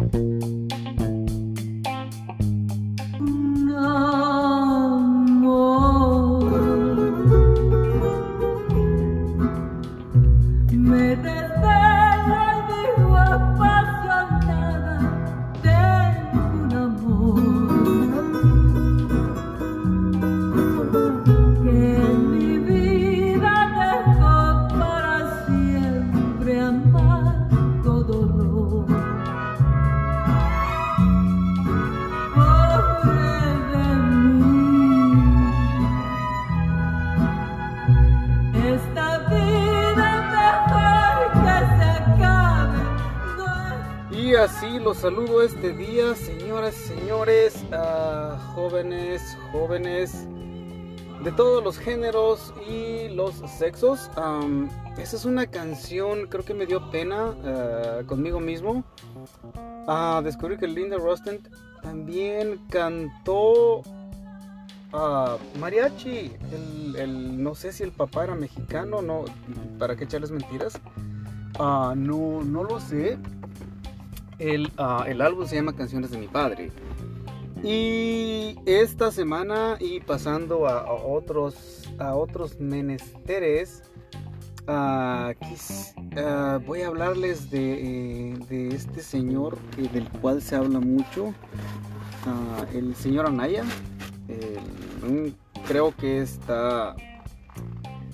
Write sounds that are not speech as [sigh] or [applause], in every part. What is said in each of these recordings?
Bye. Jóvenes, de todos los géneros y los sexos. esa es una canción, creo que me dio pena ah, conmigo mismo. a descubrir que Linda Rostand también cantó a mariachi. El, no sé si el papá era mexicano, no, para qué echarles mentiras. Ah, no, no lo sé, el, ah, el álbum se llama Canciones de mi padre. Y esta semana y pasando a, otros, a otros menesteres, ah, ah, voy a hablarles de, de este señor del cual se habla mucho, el señor Anaya. creo que está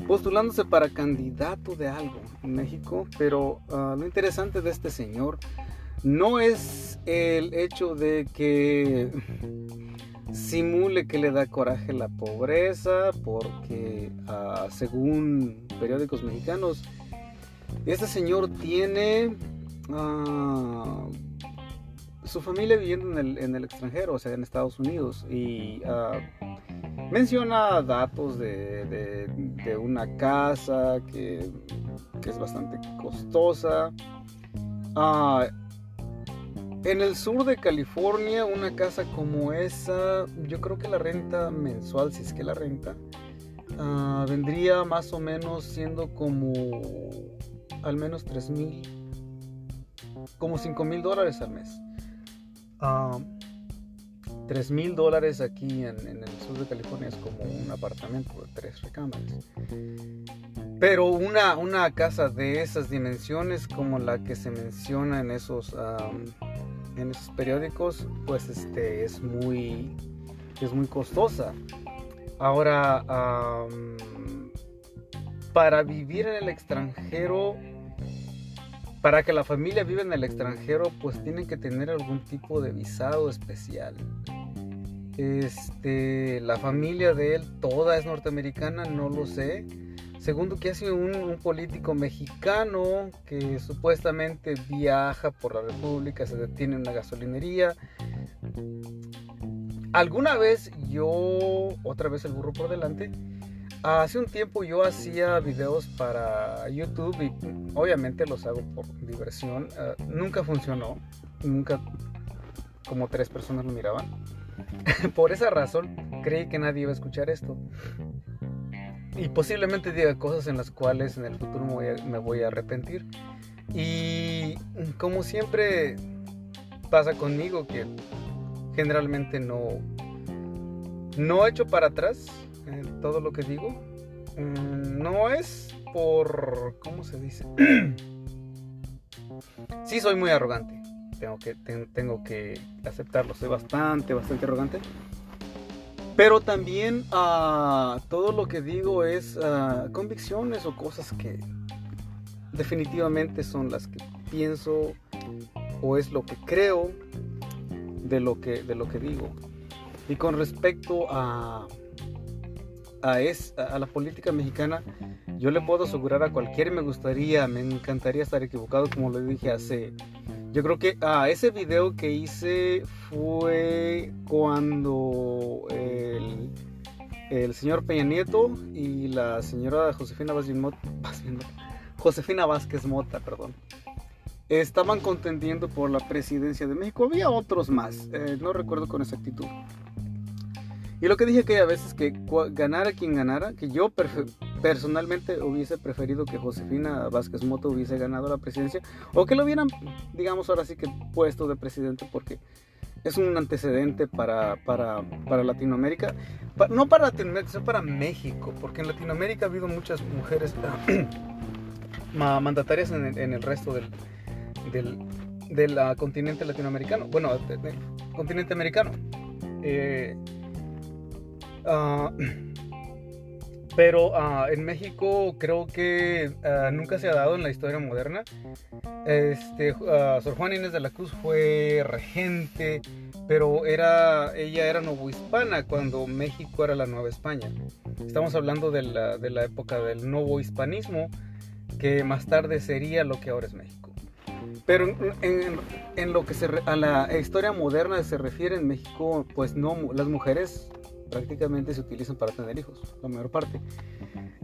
postulándose para candidato de algo en México, pero lo interesante de este señor no es el hecho de que simule que le da coraje la pobreza, porque ah, según periódicos mexicanos, este señor tiene ah, su familia viviendo en el, extranjero, o sea, en Estados Unidos, y ah, menciona datos de, una casa que, es bastante costosa. En el sur de California, una casa como esa, yo creo que la renta mensual, si es que la renta, ah, vendría más o menos siendo como al menos 3 mil, como 5 mil dólares al mes. 3 ah, mil dólares aquí en, en, el sur de California es como un apartamento de tres recámaras. Pero una, una casa de esas dimensiones como la que se menciona en esos en esos periódicos, pues este, es, muy, es muy costosa. Ahora, para vivir en el extranjero, para que la familia viva en el extranjero, pues tienen que tener algún tipo de visado especial. Este, la familia de él toda es norteamericana, no lo sé Segundo, que hace un, político mexicano que supuestamente viaja por la República, se detiene en una gasolinería. Alguna vez yo, otra vez el burro por delante, hace un tiempo yo hacía videos para YouTube y obviamente los hago por diversión. Ah, nunca funcionó, nunca como tres personas lo miraban. [laughs] por esa razón creí que nadie iba a escuchar esto y posiblemente diga cosas en las cuales en el futuro me voy a, arrepentir. Y como siempre pasa conmigo que generalmente no no echo para atrás en todo lo que digo. Mm, no es por ¿cómo se dice? [clears throat] sí soy muy arrogante. Tengo que tengo que aceptarlo. Soy bastante bastante arrogante. Pero también uh, todo lo que digo es uh, convicciones o cosas que definitivamente son las que pienso o es lo que creo de lo que, de lo que digo. Y con respecto a, a, es, a la política mexicana, yo le puedo asegurar a cualquiera, me gustaría, me encantaría estar equivocado, como lo dije hace yo creo que ah, ese video que hice fue cuando el, señor Peña Nieto y la señora Josefina Vázquez Mota, [laughs] Josefina Vázquez Mota, perdón, estaban contendiendo por la presidencia de México. Había otros más, eh, no recuerdo con exactitud. Y lo que dije aquella vez es que ganara quien ganara, que yo personalmente hubiese preferido que Josefina Vázquez Moto hubiese ganado la presidencia o que lo hubieran, digamos ahora sí que puesto de presidente porque es un antecedente para, para, para Latinoamérica, no para Latinoamérica, sino para México, porque en Latinoamérica ha habido muchas mujeres [clears throat] mandatarias en el, resto del, del, ah, continente latinoamericano, bueno, del continente americano. Eh, ah, pero ah, en México creo que nunca se ha dado en la historia moderna. Este, Sor Juana Inés de la Cruz fue regente, pero era, ella era novohispana cuando México era la Nueva España. Estamos hablando de la, de la época del novohispanismo, que más tarde sería lo que ahora es México. Pero en, lo que a la historia moderna se refiere en México, pues no, las mujeres prácticamente se utilizan para tener hijos, la mayor parte.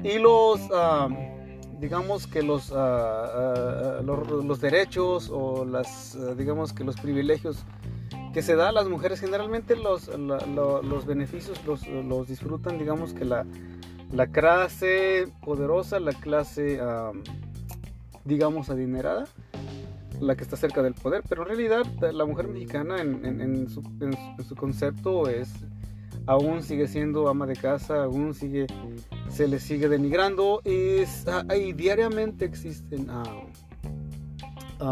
Y los, ah, digamos que los, ah, ah, los, derechos o las, digamos que los privilegios que se da a las mujeres, generalmente los, los beneficios los, los disfrutan, digamos que la, la clase poderosa, la clase, digamos, adinerada, la que está cerca del poder, pero en realidad la mujer mexicana en, su, concepto es, aún sigue siendo ama de casa, aún sigue, se le sigue denigrando, es, y diariamente existen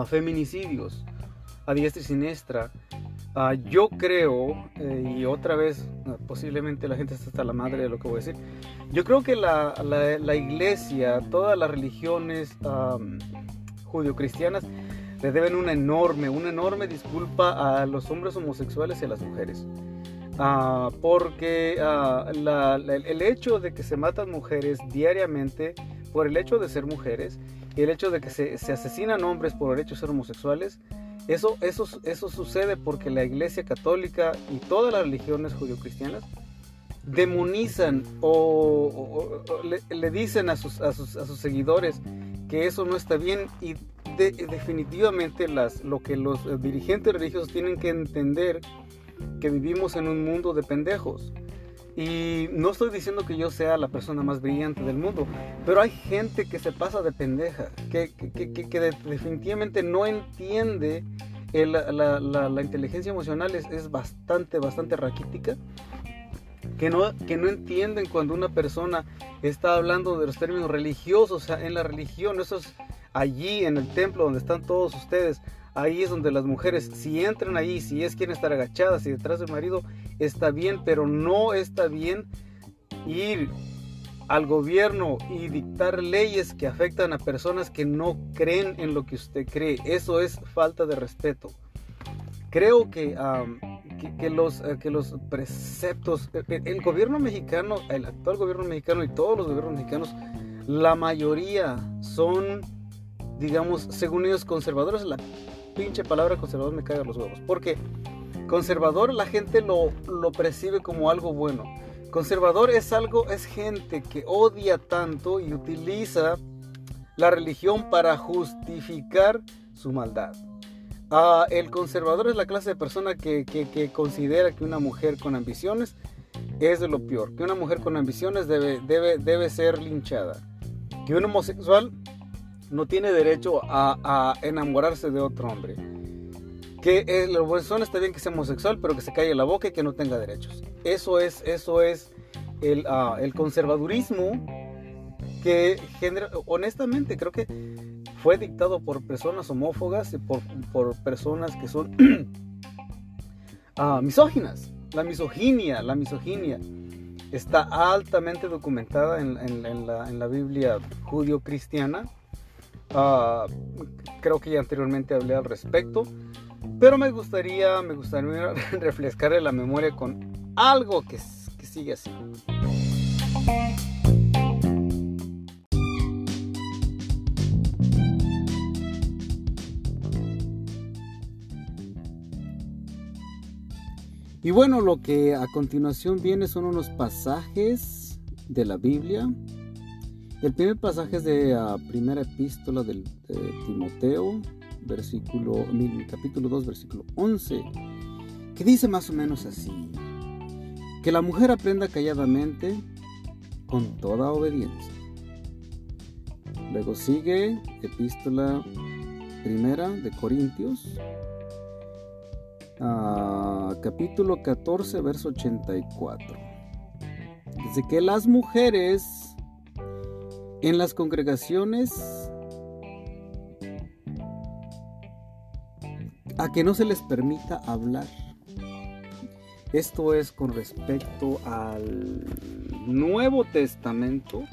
feminicidios a diestra y siniestra. Ah, yo creo, eh, y otra vez, ah, posiblemente la gente está hasta la madre de lo que voy a decir, yo creo que la, la, iglesia, todas las religiones judio-cristianas, le deben una enorme, una enorme disculpa a los hombres homosexuales y a las mujeres. Ah, porque el hecho de que se matan mujeres diariamente por el hecho de ser mujeres y el hecho de que se, se asesinan hombres por el hecho de ser homosexuales, eso, eso, eso sucede porque la Iglesia Católica y todas las religiones judio-cristianas demonizan o, le, dicen a sus, a sus, a, sus, seguidores que eso no está bien y definitivamente las, lo que los dirigentes religiosos tienen que entender que vivimos en un mundo de pendejos. Y no estoy diciendo que yo sea la persona más brillante del mundo, pero hay gente que se pasa de pendeja, que, que, que, definitivamente no entiende la, inteligencia emocional, es, es, bastante, bastante raquítica. Que no, que no entienden cuando una persona está hablando de los términos religiosos, en la religión, eso es allí en el templo donde están todos ustedes, ahí es donde las mujeres, si entran ahí, si es quieren estar agachadas y detrás del marido, está bien, pero no está bien ir al gobierno y dictar leyes que afectan a personas que no creen en lo que usted cree. Eso es falta de respeto. Creo que, que, los, eh, que los preceptos, eh, eh, el gobierno mexicano, el actual gobierno mexicano y todos los gobiernos mexicanos, la mayoría son, digamos, según ellos, conservadores. La pinche palabra conservador me caga los huevos. Porque conservador la gente lo, lo percibe como algo bueno. Conservador es algo, es gente que odia tanto y utiliza la religión para justificar su maldad. Ah, el conservador es la clase de persona que, que, considera que una mujer con ambiciones es de lo peor, que una mujer con ambiciones debe, debe, debe ser linchada, que un homosexual no tiene derecho a, enamorarse de otro hombre. Que el persona está bien que sea homosexual, pero que se calle la boca y que no tenga derechos. Eso es, eso es el, ah, el conservadurismo que genera, honestamente, creo que fue dictado por personas homófogas y por, por personas que son uh, [clears throat] misóginas. La misoginia, la misoginia está altamente documentada en, en, la, en la, Biblia judío-cristiana Ah, creo que ya anteriormente hablé al respecto. Pero me gustaría, me gustaría [laughs] refrescarle la memoria con algo que, que sigue así. Y bueno, lo que a continuación viene son unos pasajes de la Biblia el primer pasaje es de la primera epístola de Timoteo, versículo, capítulo 2, versículo 11, que dice más o menos así, que la mujer aprenda calladamente con toda obediencia. Luego sigue epístola primera de Corintios, ah, capítulo 14, verso 84. Dice que las mujeres en las congregaciones a que no se les permita hablar. Esto es con respecto al Nuevo Testamento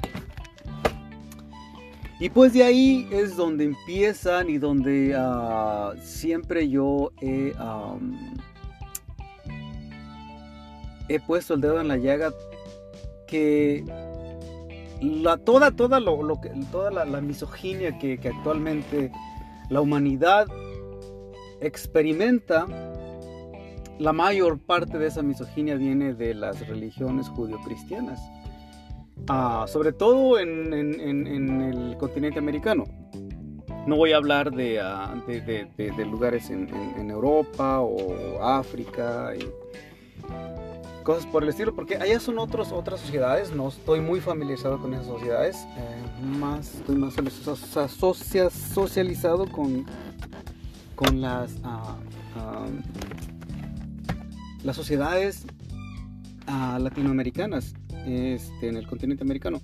y pues de ahí es donde empiezan y donde ah, siempre yo he, he puesto el dedo en la llaga que la, toda, toda, lo, que, toda la, misoginia que, que, actualmente la humanidad experimenta, la mayor parte de esa misoginia viene de las religiones judio-cristianas. Ah, sobre todo en, el continente americano. No voy a hablar de, ah, lugares en, Europa o África cosas por el estilo, porque allá son otros, otras sociedades, no estoy muy familiarizado con esas sociedades, eh, más, estoy más socializado con, con las, ah, las sociedades latinoamericanas este, en el continente americano.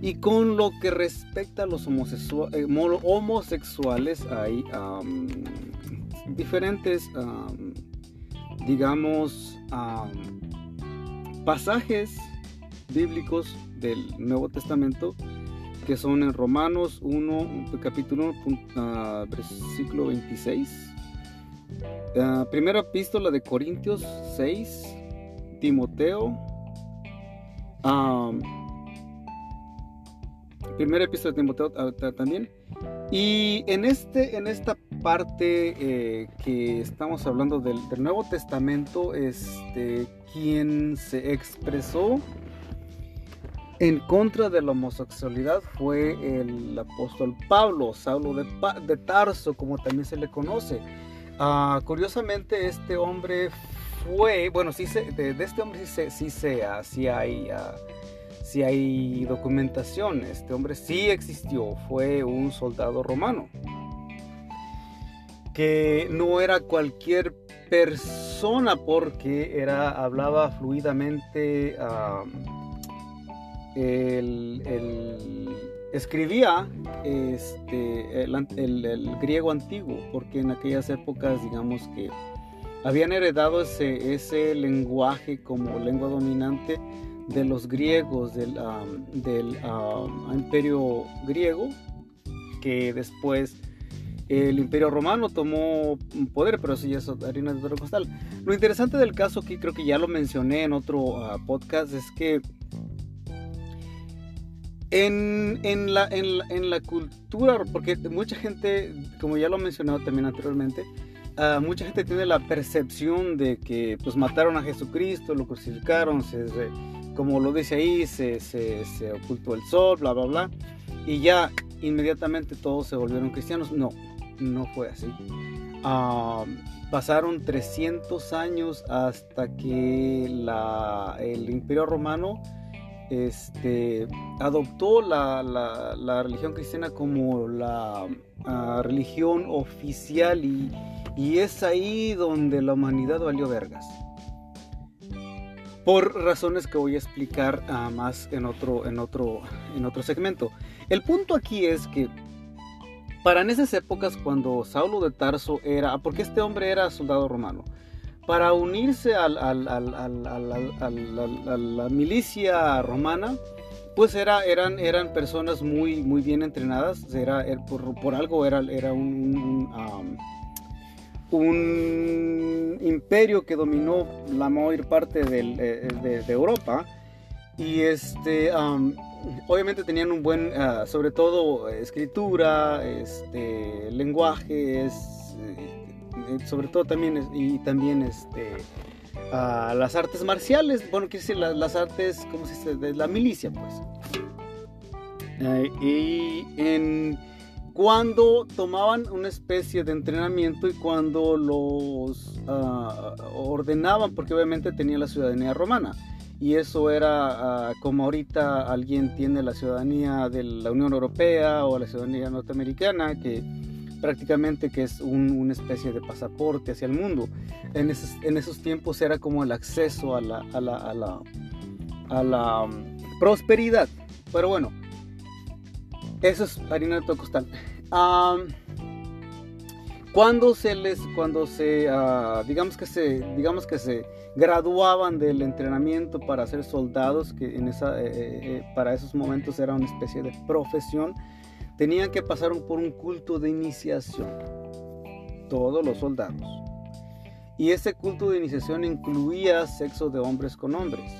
Y con lo que respecta a los eh, homosexuales, hay diferentes, digamos, pasajes bíblicos del Nuevo Testamento que son en Romanos 1, capítulo 1, ah, versículo 26. Ah, primera epístola de Corintios 6, Timoteo primera epístola de Timoteo ah, también. Y en, este, en esta parte eh, que estamos hablando del, Nuevo Testamento, este, quien se expresó en contra de la homosexualidad fue el apóstol Pablo, Saulo de, Tarso, como también se le conoce. Ah, curiosamente, este hombre fue, bueno, sí se, de, este hombre sí, se, sí, se, sí hay, uh, hay documentación. Este hombre sí existió, fue un soldado romano. Que no era cualquier persona porque era, hablaba fluidamente, escribía este, el griego antiguo, porque en aquellas épocas, digamos que habían heredado ese, ese lenguaje como lengua dominante de los griegos, del, del imperio griego, que después el imperio romano tomó poder, pero eso ya es harina de otro costal. Lo interesante del caso, que creo que ya lo mencioné en otro ah, podcast, es que en, en, la, en, en, la, cultura, porque mucha gente, como ya lo he mencionado también anteriormente, Ah, mucha gente tiene la percepción de que pues mataron a Jesucristo, lo crucificaron, como lo dice ahí, se, se, ocultó el sol, bla, bla, bla, y ya inmediatamente todos se volvieron cristianos. No, no fue así. Pasaron 300 años hasta que la, el imperio romano este, adoptó la, la, religión cristiana como la ah, religión oficial y y es ahí donde la humanidad valió vergas. Por razones que voy a explicar ah, más en otro, en, otro, en otro segmento. El punto aquí es que para en esas épocas cuando Saulo de Tarso era, porque este hombre era soldado romano, para unirse a la milicia romana, pues era, eran, personas muy, bien entrenadas, era, por, algo era, un, imperio que dominó la mayor parte eh, de, Europa y este obviamente tenían un buen ah, sobre todo escritura este lenguajes eh, sobre todo también y también este ah, las artes marciales bueno quiere decir las, artes como se dice de la milicia pues eh, y en cuando tomaban una especie de entrenamiento y cuando los ah, ordenaban, porque obviamente tenía la ciudadanía romana. Y eso era ah, como ahorita alguien tiene la ciudadanía de la Unión Europea o la ciudadanía norteamericana, que prácticamente que es una especie de pasaporte hacia el mundo. En esos, tiempos era como el acceso a la, a la, a la, a la um, prosperidad. Pero bueno, eso es harina de todo costal. Cuando se les, cuando se, ah, digamos que se, digamos que se graduaban del entrenamiento para ser soldados, que en esa, eh, eh, eh, para esos momentos era una especie de profesión, tenían que pasar por un culto de iniciación, todos los soldados. Y ese culto de iniciación incluía sexo de hombres con hombres.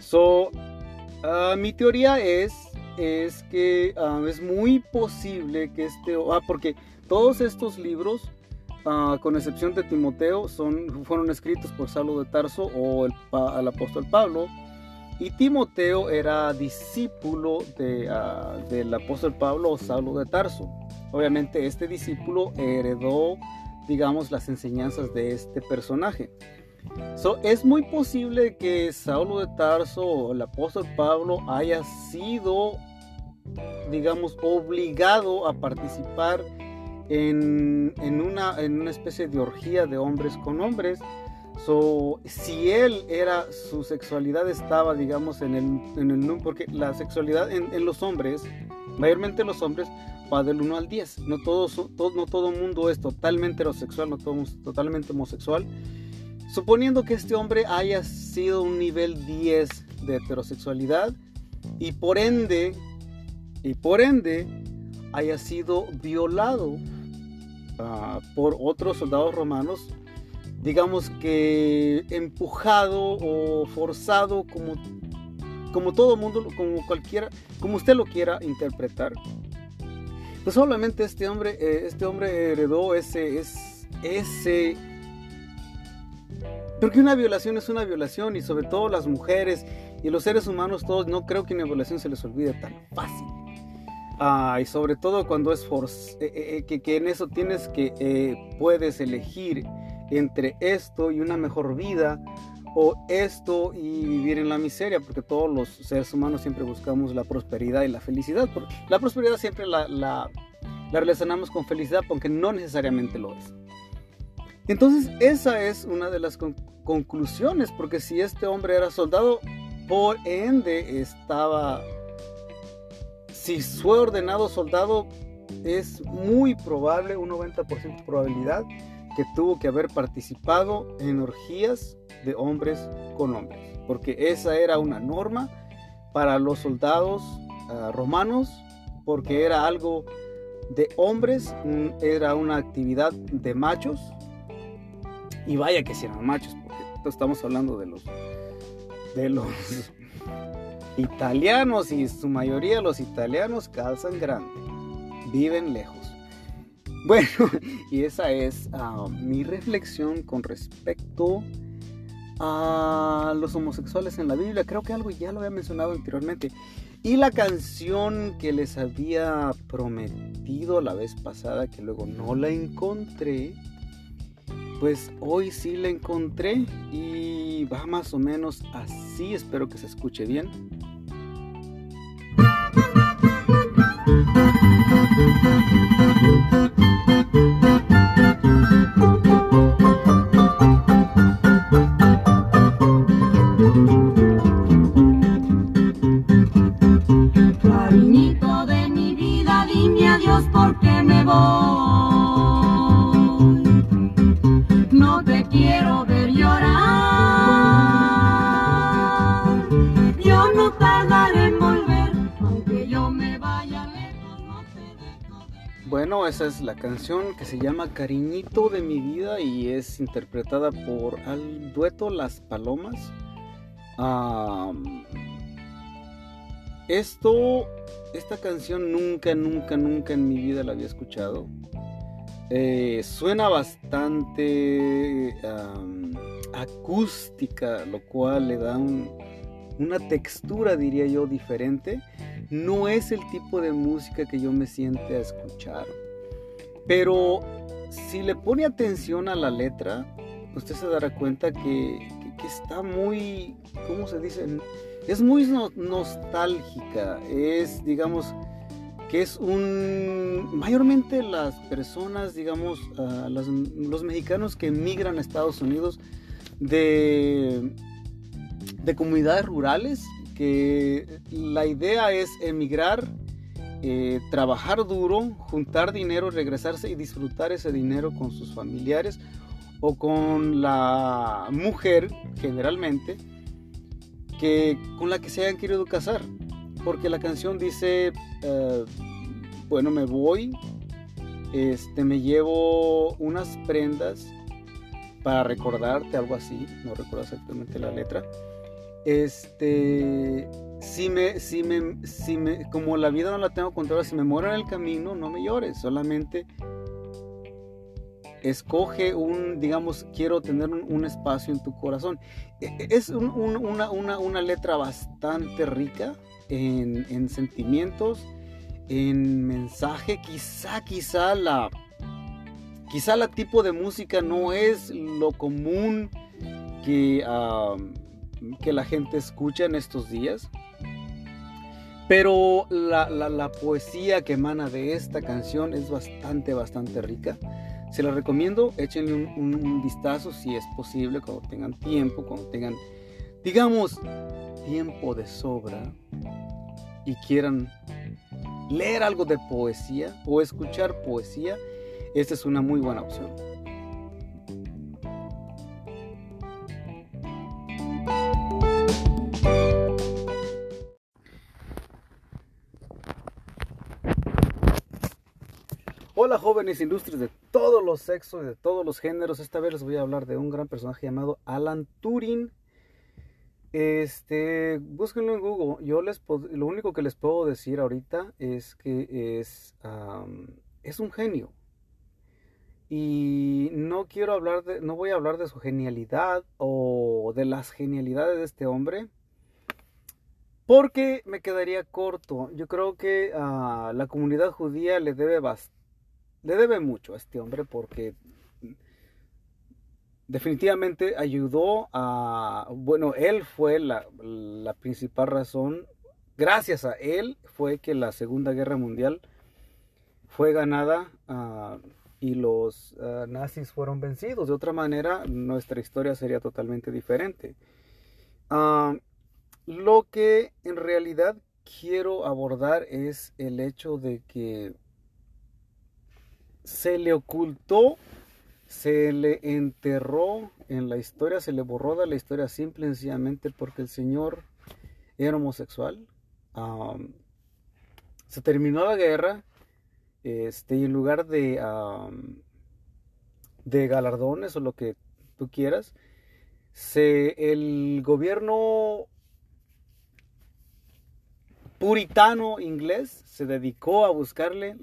So, ah, mi teoría es, es que ah, es muy posible que este, ah, porque todos estos libros, con excepción de Timoteo, son, fueron escritos por Saulo de Tarso o el, apóstol Pablo. Y Timoteo era discípulo de, del apóstol Pablo o Saulo de Tarso. Obviamente este discípulo heredó, digamos, las enseñanzas de este personaje. So, es muy posible que Saulo de Tarso o el apóstol Pablo haya sido, digamos, obligado a participar en, una, en una especie de orgía de hombres con hombres. So, si él era, su sexualidad estaba, digamos, en el, en el porque la sexualidad en, los hombres, mayormente los hombres, va del 1 al 10. No todo, todo, no todo mundo es totalmente heterosexual, no todo totalmente homosexual. Suponiendo que este hombre haya sido un nivel 10 de heterosexualidad y por ende, y por ende, haya sido violado por otros soldados romanos, digamos que empujado o forzado como, como todo mundo, como cualquiera, como usted lo quiera interpretar. Pues solamente este hombre, eh, este hombre heredó ese, ese porque una violación es una violación y sobre todo las mujeres y los seres humanos todos, no creo que una violación se les olvide tan fácil. Ah, y sobre todo cuando es eh, eh, eh, que, que, en eso tienes que, puedes elegir entre esto y una mejor vida o esto y vivir en la miseria, porque todos los seres humanos siempre buscamos la prosperidad y la felicidad. La prosperidad siempre la, la, la relacionamos con felicidad, aunque no necesariamente lo es. Entonces esa es una de las conclusiones, porque si este hombre era soldado, por ende estaba, si fue ordenado soldado, es muy probable, un 90% de probabilidad, que tuvo que haber participado en orgías de hombres con hombres, porque esa era una norma para los soldados ah, romanos, porque era algo de hombres, era una actividad de machos, y vaya que si eran machos, porque estamos hablando de los de los [laughs] italianos y su mayoría los italianos calzan grande, viven lejos. Bueno, [laughs] y esa es ah, mi reflexión con respecto a los homosexuales en la Biblia. Creo que algo ya lo había mencionado anteriormente. Y la canción que les había prometido la vez pasada, que luego no la encontré, pues hoy sí la encontré y va más o menos así, espero que se escuche bien. Thank you. Canción que se llama Cariñito de mi vida y es interpretada por al dueto Las Palomas. esto, esta canción nunca, nunca, nunca en mi vida la había escuchado. Eh, suena bastante acústica, lo cual le da una textura, diría yo, diferente. No es el tipo de música que yo me siente a escuchar. Pero si le pone atención a la letra, usted se dará cuenta que, está muy, ¿cómo se dice? Es muy nostálgica, es, digamos, que es un, mayormente las personas, digamos, los mexicanos que emigran a Estados Unidos de, de comunidades rurales, que la idea es emigrar, eh, trabajar duro, juntar dinero, regresarse y disfrutar ese dinero con sus familiares o con la mujer generalmente que con la que se hayan querido casar. Porque la canción dice eh, bueno me voy este me llevo unas prendas para recordarte algo así no recuerdo exactamente la letra. Este si me si me si me como la vida no la tengo controlada si me muero en el camino no me llores solamente escoge un, digamos, quiero tener un, espacio en tu corazón. E, e, es una, letra bastante rica en, sentimientos, en mensaje, quizá, quizá la, quizá la tipo de música no es lo común que, que la gente escucha en estos días. Pero la, la, poesía que emana de esta canción es bastante, bastante rica. Se la recomiendo, échenle un, vistazo si es posible, cuando tengan tiempo, cuando tengan, digamos, tiempo de sobra y quieran leer algo de poesía o escuchar poesía, esta es una muy buena opción. Industrias de todos los sexos y de todos los géneros. Esta vez les voy a hablar de un gran personaje llamado Alan Turing. Este, búsquenlo en Google. Yo les lo único que les puedo decir ahorita es que es, es un genio. Y no quiero hablar de, no voy a hablar de su genialidad o de las genialidades de este hombre. Porque me quedaría corto. Yo creo que a la comunidad judía le debe bastante le debe mucho a este hombre porque definitivamente ayudó a, bueno, él fue la, principal razón, gracias a él fue que la Segunda Guerra Mundial fue ganada ah, y los ah, nazis fueron vencidos. De otra manera, nuestra historia sería totalmente diferente. Ah, lo que en realidad quiero abordar es el hecho de que se le ocultó, se le enterró en la historia, se le borró de la historia simple y sencillamente porque el Señor era homosexual. se terminó la guerra este, y en lugar de, de galardones o lo que tú quieras, se, el gobierno puritano inglés se dedicó a buscarle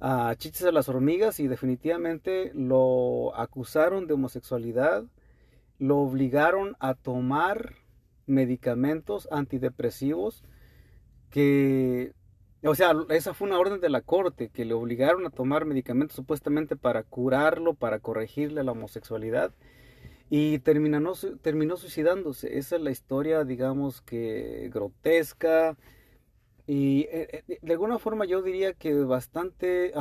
a Chiches a las hormigas y definitivamente lo acusaron de homosexualidad, lo obligaron a tomar medicamentos antidepresivos que, o sea, esa fue una orden de la corte, que le obligaron a tomar medicamentos supuestamente para curarlo, para corregirle la homosexualidad y terminó, terminó suicidándose. Esa es la historia, digamos que grotesca, y eh, eh, de alguna forma yo diría que bastante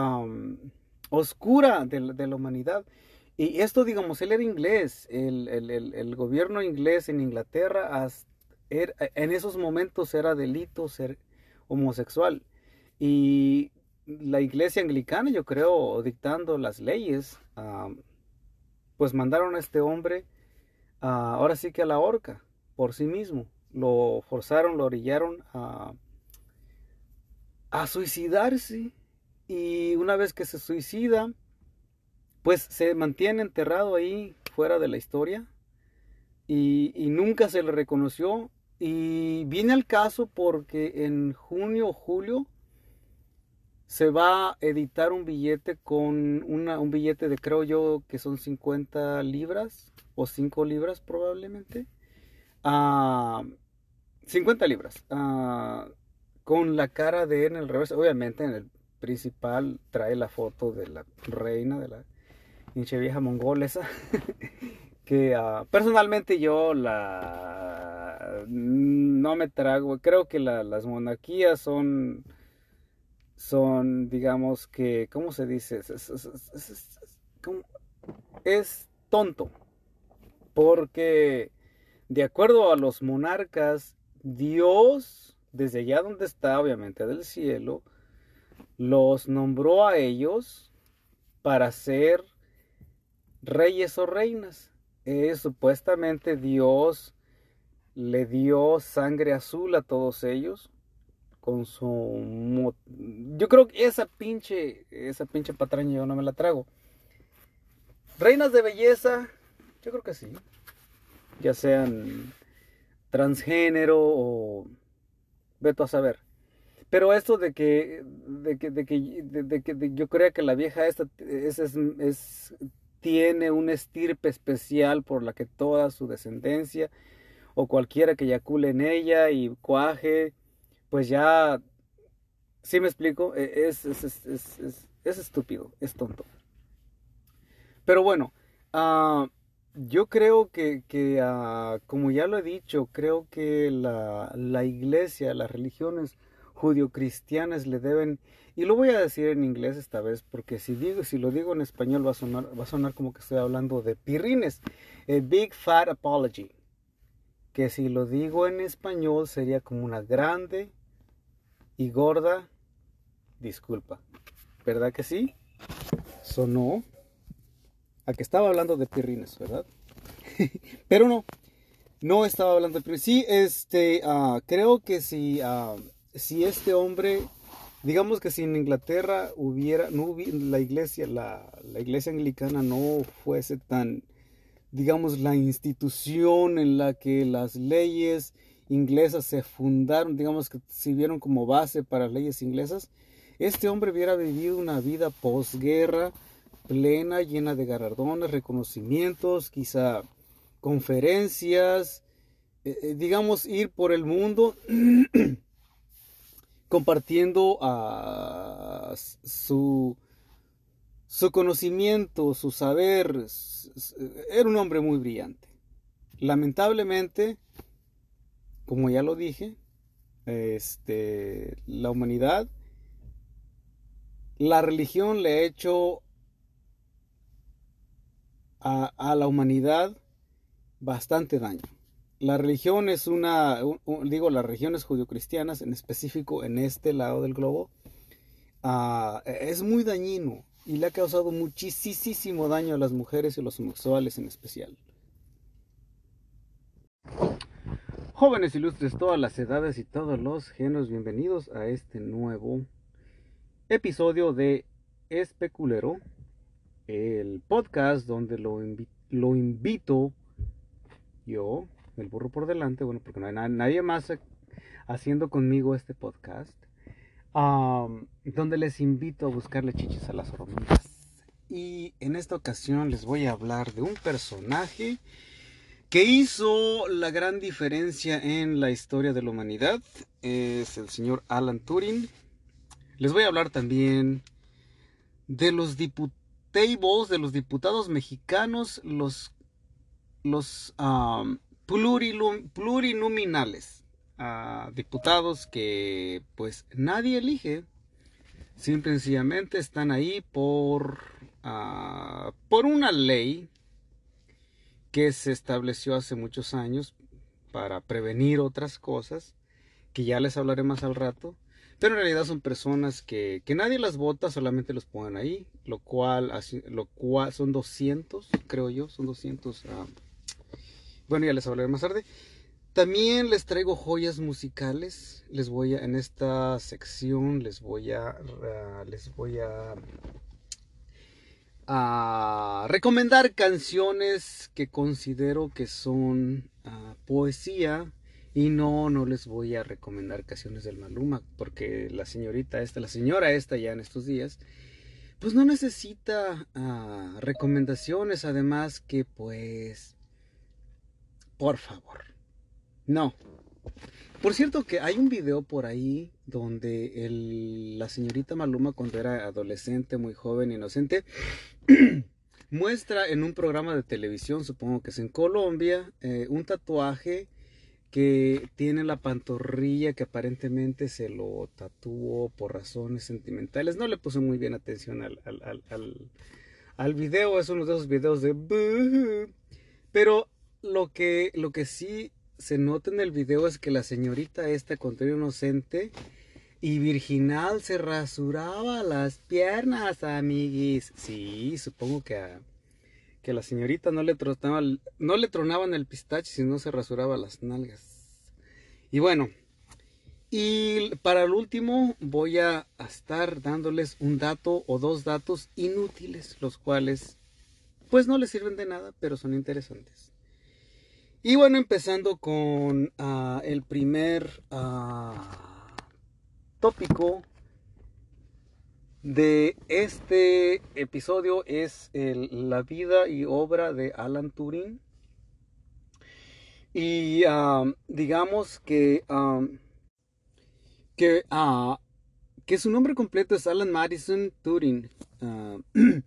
oscura de, la humanidad. Y esto, digamos, él era inglés, el, gobierno inglés en Inglaterra er, en esos momentos era delito ser homosexual. Y la iglesia anglicana, yo creo, dictando las leyes, pues mandaron a este hombre, ahora sí que a la horca, por sí mismo. Lo forzaron, lo orillaron a a suicidarse y una vez que se suicida, pues se mantiene enterrado ahí fuera de la historia y, nunca se le reconoció y viene al caso porque en junio o julio se va a editar un billete con una, un billete de creo yo que son 50 libras o 5 libras probablemente. ah, 50 libras. Uh, con la cara de en el revés. Obviamente en el principal trae la foto de la reina, de la hinche vieja mongolesa, [laughs] que ah, personalmente yo la no me trago. Creo que las monarquías son son, digamos que, ¿cómo se dice? Es, tonto. Porque, de acuerdo a los monarcas, Dios, desde allá donde está, obviamente del cielo, los nombró a ellos para ser reyes o reinas. supuestamente Dios le dio sangre azul a todos ellos con su... Yo creo que esa pinche, esa pinche patraña yo no me la trago. Reinas de belleza, yo creo que sí. Ya sean transgénero o... Veto a saber. Pero esto de que, de que, de que, de, que yo creo que la vieja esta es, es, tiene un estirpe especial por la que toda su descendencia o cualquiera que yacule en ella y cuaje pues ya, sí me explico, e, es, es, estúpido, es tonto. Pero bueno, ah, yo creo que, ah, como ya lo he dicho, creo que la, la iglesia, las religiones judio-cristianas le deben, y lo voy a decir en inglés esta vez, porque si, digo, si lo digo en español va a, sonar, va a sonar como que estoy hablando de pirrines. A big fat apology. Que si lo digo en español sería como una grande y gorda, disculpa. ¿Verdad que sí? Sonó a que estaba hablando de pirrines, ¿verdad? [laughs] Pero no, no estaba hablando de pirrines. Sí, este, ah, creo que si, ah, si este hombre, digamos que si en Inglaterra hubiera, no hubiera, la iglesia, la, la iglesia anglicana no fuese tan, digamos, la institución en la que las leyes inglesas se fundaron, digamos que sirvieron como base para leyes inglesas, este hombre hubiera vivido una vida posguerra plena, llena de galardones, reconocimientos, quizá conferencias, eh, eh, digamos, ir por el mundo [clears throat] compartiendo a su, su conocimiento, su saber. Era un hombre muy brillante. Lamentablemente, como ya lo dije, este, la humanidad, la religión le ha hecho a, la humanidad bastante daño. La religión es una, digo, las religiones judio-cristianas, en específico en este lado del globo, ah, es muy dañino y le ha causado muchísimo daño a las mujeres y a los homosexuales en especial. Jóvenes ilustres, todas las edades y todos los géneros, bienvenidos a este nuevo episodio de Especulero, el podcast donde lo, invito yo, el burro por delante, bueno, porque no hay nadie más haciendo conmigo este podcast, donde les invito a buscarle chichis a las hormigas. Y en esta ocasión les voy a hablar de un personaje que hizo la gran diferencia en la historia de la humanidad es el señor Alan Turing. Les voy a hablar también de los diputados, de los diputados mexicanos, los, los plurinominales, ah, diputados que pues nadie elige, simple y sencillamente están ahí por, ah, por una ley que se estableció hace muchos años para prevenir otras cosas, que ya les hablaré más al rato. Pero en realidad son personas que, nadie las vota, solamente los ponen ahí, lo cual, lo cual son 200, creo yo, son 200. Ah, bueno, ya les hablaré más tarde. También les traigo joyas musicales. Les voy a, en esta sección, les voy a, les voy a a recomendar canciones que considero que son ah, poesía y no, no les voy a recomendar canciones del Maluma porque la señorita esta, la señora esta ya en estos días, pues no necesita ah, recomendaciones, además que pues, por favor, no. Por cierto que hay un video por ahí donde la señorita Maluma cuando era adolescente, muy joven, inocente, [clears throat] muestra en un programa de televisión, supongo que es en Colombia, eh, un tatuaje que tiene la pantorrilla que aparentemente se lo tatuó por razones sentimentales. No le puse muy bien atención al, al, al, video, es uno de esos videos de... Pero lo que, lo que sí se nota en el video es que la señorita esta, contrario inocente y virginal, se rasuraba las piernas, amiguis. Sí, supongo que a que la señorita no le, tronaba, no le tronaban el pistache si no se rasuraba las nalgas. Y bueno, y para el último voy a estar dándoles un dato o dos datos inútiles, los cuales pues no les sirven de nada, pero son interesantes. Y bueno, empezando con ah, el primer ah, tópico de este episodio es la vida y obra de Alan Turing. Y digamos que, um, que, su nombre completo es Alan Madison Turing. Uh, [clears throat]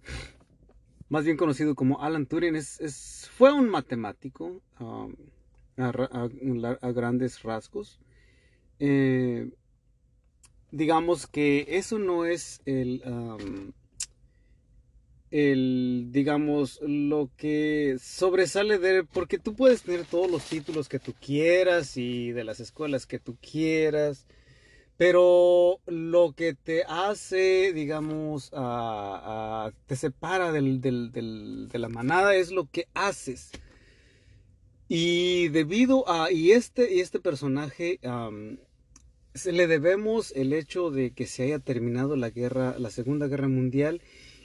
más bien conocido como Alan Turing. Es, fue un matemático a, grandes rasgos. Eh, digamos que eso no es el, el, digamos, lo que sobresale de, porque tú puedes tener todos los títulos que tú quieras y de las escuelas que tú quieras, pero lo que te hace, digamos, te separa del, de la manada es lo que haces. Y debido a, y este, y este personaje, se le debemos el hecho de que se haya terminado la guerra, la Segunda Guerra Mundial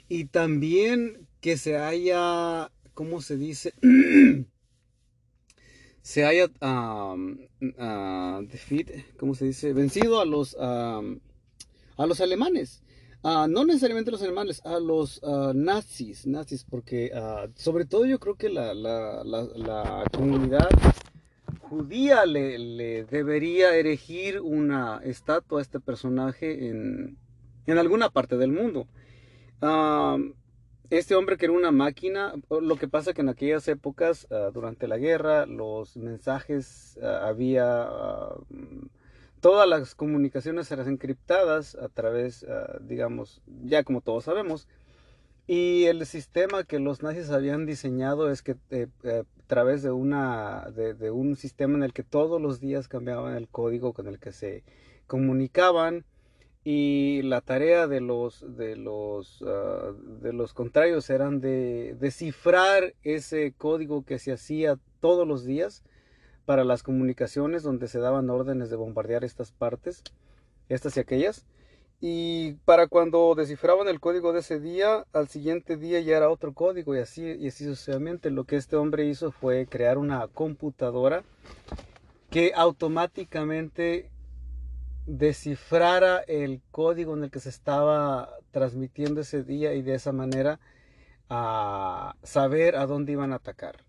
y también que se haya, ¿cómo se dice? [clears throat] se haya defeat, ¿cómo se dice? Vencido a los a los alemanes. Uh, no necesariamente a los alemanes, a los nazis, nazis, porque sobre todo yo creo que la, la, la comunidad judía le, debería erigir una estatua a este personaje en, alguna parte del mundo. este hombre que era una máquina, lo que pasa que en aquellas épocas, ah, durante la guerra, los mensajes ah, había, ah, todas las comunicaciones eran encriptadas a través, digamos, ya como todos sabemos, y el sistema que los nazis habían diseñado es que eh, eh, través de, una, de, un sistema en el que todos los días cambiaban el código con el que se comunicaban y la tarea de los, de los, ah, de los contrarios eran de descifrar ese código que se hacía todos los días para las comunicaciones donde se daban órdenes de bombardear estas partes, estas y aquellas. Y para cuando descifraban el código de ese día, al siguiente día ya era otro código y así, y así sucesivamente. Lo que este hombre hizo fue crear una computadora que automáticamente descifrara el código en el que se estaba transmitiendo ese día y de esa manera a saber a dónde iban a atacar.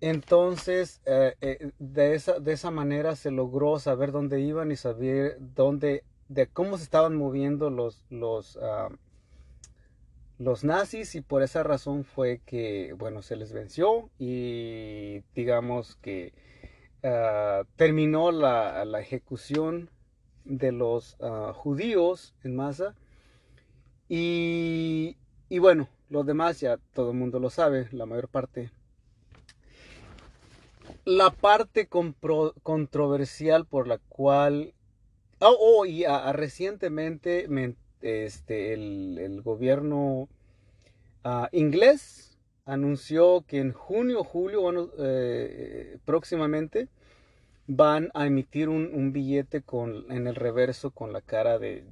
Entonces, eh, eh, de, esa, de esa manera se logró saber dónde iban y saber dónde de cómo se estaban moviendo los, los, ah, los nazis y por esa razón fue que, bueno, se les venció y digamos que ah, terminó la, la, ejecución de los ah, judíos en masa. Y, y bueno, los demás ya todo el mundo lo sabe, la mayor parte. La parte controversial por la cual Oh, oh y recientemente este, el, gobierno ah, inglés anunció que en junio, julio, bueno, eh, próximamente van a emitir un, billete con, en el reverso con la cara de,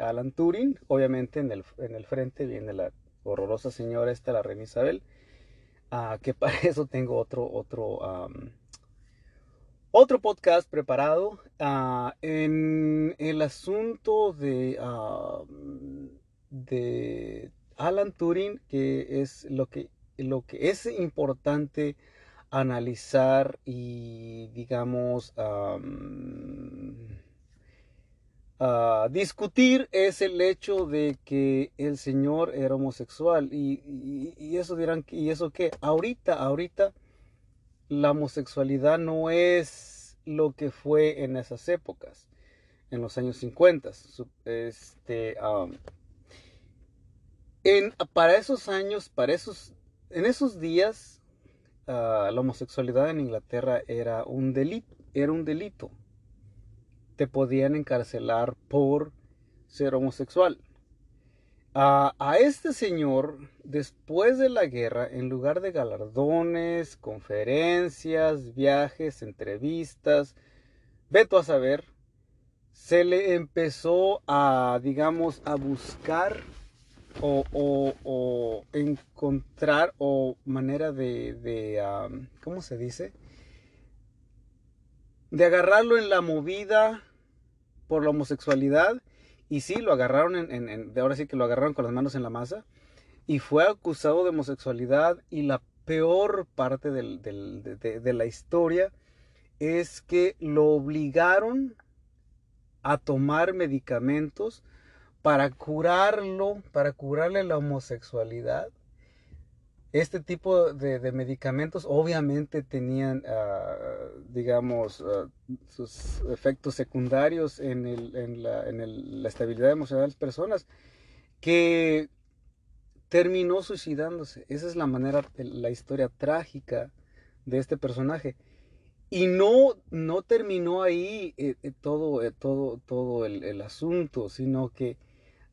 Alan Turing. Obviamente en el, en el, frente viene la horrorosa señora esta, la reina Isabel. Ah, que para [laughs] eso tengo otro, otro otro podcast preparado ah, en el asunto de, ah, de Alan Turing, que es lo que, lo que es importante analizar y digamos a discutir es el hecho de que el señor era homosexual. Y, y, eso dirán y eso qué ahorita ahorita la homosexualidad no es lo que fue en esas épocas en los años 50 este para esos años para esos en esos días ah, la homosexualidad en Inglaterra era un delito era un delito te podían encarcelar por ser homosexual. A, este señor, después de la guerra, en lugar de galardones, conferencias, viajes, entrevistas, veto a saber, se le empezó a, digamos, a buscar o, encontrar o manera de, de ¿cómo se dice? De agarrarlo en la movida por la homosexualidad y sí, lo agarraron en, ahora sí que lo agarraron con las manos en la masa y fue acusado de homosexualidad y la peor parte de, la historia es que lo obligaron a tomar medicamentos para curarlo, para curarle la homosexualidad este tipo de, medicamentos obviamente tenían, ah, digamos, ah, sus efectos secundarios en, la, estabilidad emocional de las personas, que terminó suicidándose. Esa es la manera, la historia trágica de este personaje. Y no, no terminó ahí eh, eh, todo, eh, todo, todo el asunto, sino que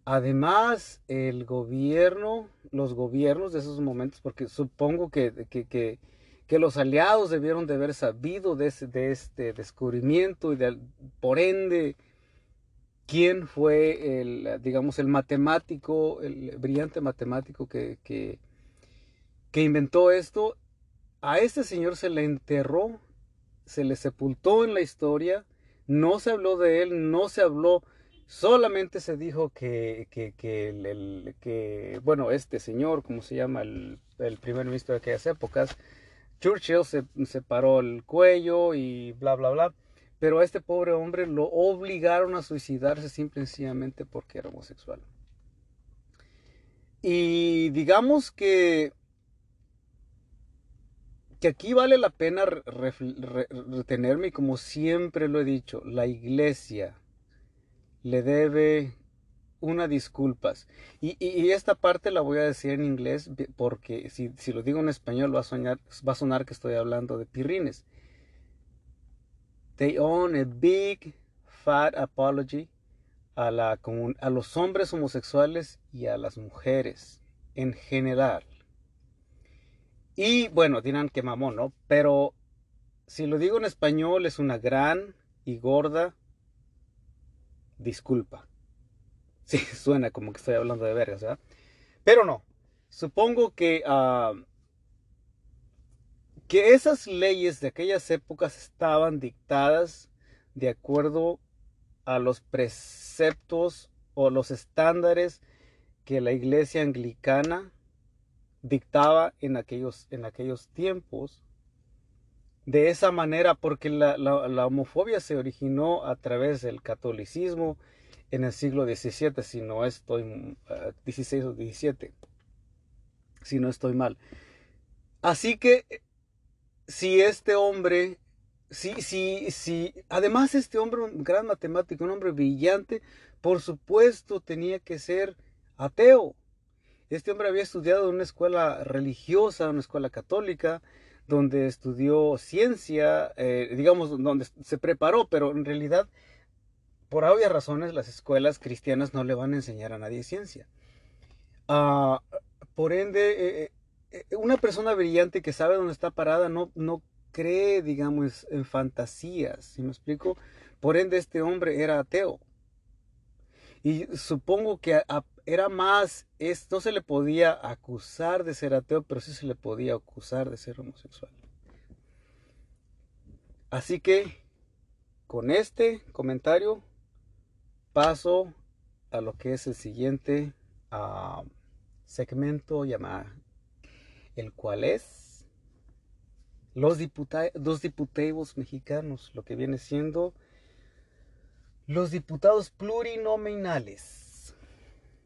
Además, el gobierno, los gobiernos de esos momentos, porque supongo que, que, los aliados debieron de haber sabido de, este descubrimiento y por ende, quién fue el, digamos, el matemático, el brillante matemático que, que, que inventó esto. A este señor se le enterró, se le sepultó en la historia, no se habló de él, no se habló Solamente se dijo que, que, bueno, este señor, como se llama el, primer ministro de aquellas épocas, Churchill se, se, paró el cuello y bla, bla, bla. Pero a este pobre hombre lo obligaron a suicidarse simple y sencillamente porque era homosexual. Y digamos que, que aquí vale la pena retenerme, y como siempre lo he dicho, la iglesia le debe una disculpas. Y, esta parte la voy a decir en inglés porque si, lo digo en español va a, soñar, va a sonar que estoy hablando de pirrines. They own a big fat apology a, la, a los hombres homosexuales y a las mujeres en general. Y bueno, dirán que mamón, ¿no? Pero si lo digo en español es una gran y gorda disculpa. [laughs] Sí, suena como que estoy hablando de vergas. Pero no. Supongo que, ah, que esas leyes de aquellas épocas estaban dictadas de acuerdo a los preceptos o los estándares que la iglesia anglicana dictaba en aquellos, en aquellos tiempos de esa manera porque la, homofobia se originó a través del catolicismo en el siglo XVII, si no estoy, eh, 16 o 17, si no estoy mal. Así que si este hombre, si, si, si, además este hombre, un gran matemático, un hombre brillante, por supuesto tenía que ser ateo. Este hombre había estudiado en una escuela religiosa, una escuela católica, donde estudió ciencia, eh, digamos, donde se preparó, pero en realidad, por obvias razones, las escuelas cristianas no le van a enseñar a nadie ciencia. Ah, por ende, eh, eh, una persona brillante que sabe dónde está parada no, no cree, digamos, en fantasías, ¿sí me explico? Por ende, este hombre era ateo. Y supongo que era más, es, no se le podía acusar de ser ateo, pero sí se le podía acusar de ser homosexual. Así que con este comentario paso a lo que es el siguiente ah, segmento llamado, el cual es los, diputados, dos diputados mexicanos, lo que viene siendo Los diputados plurinominales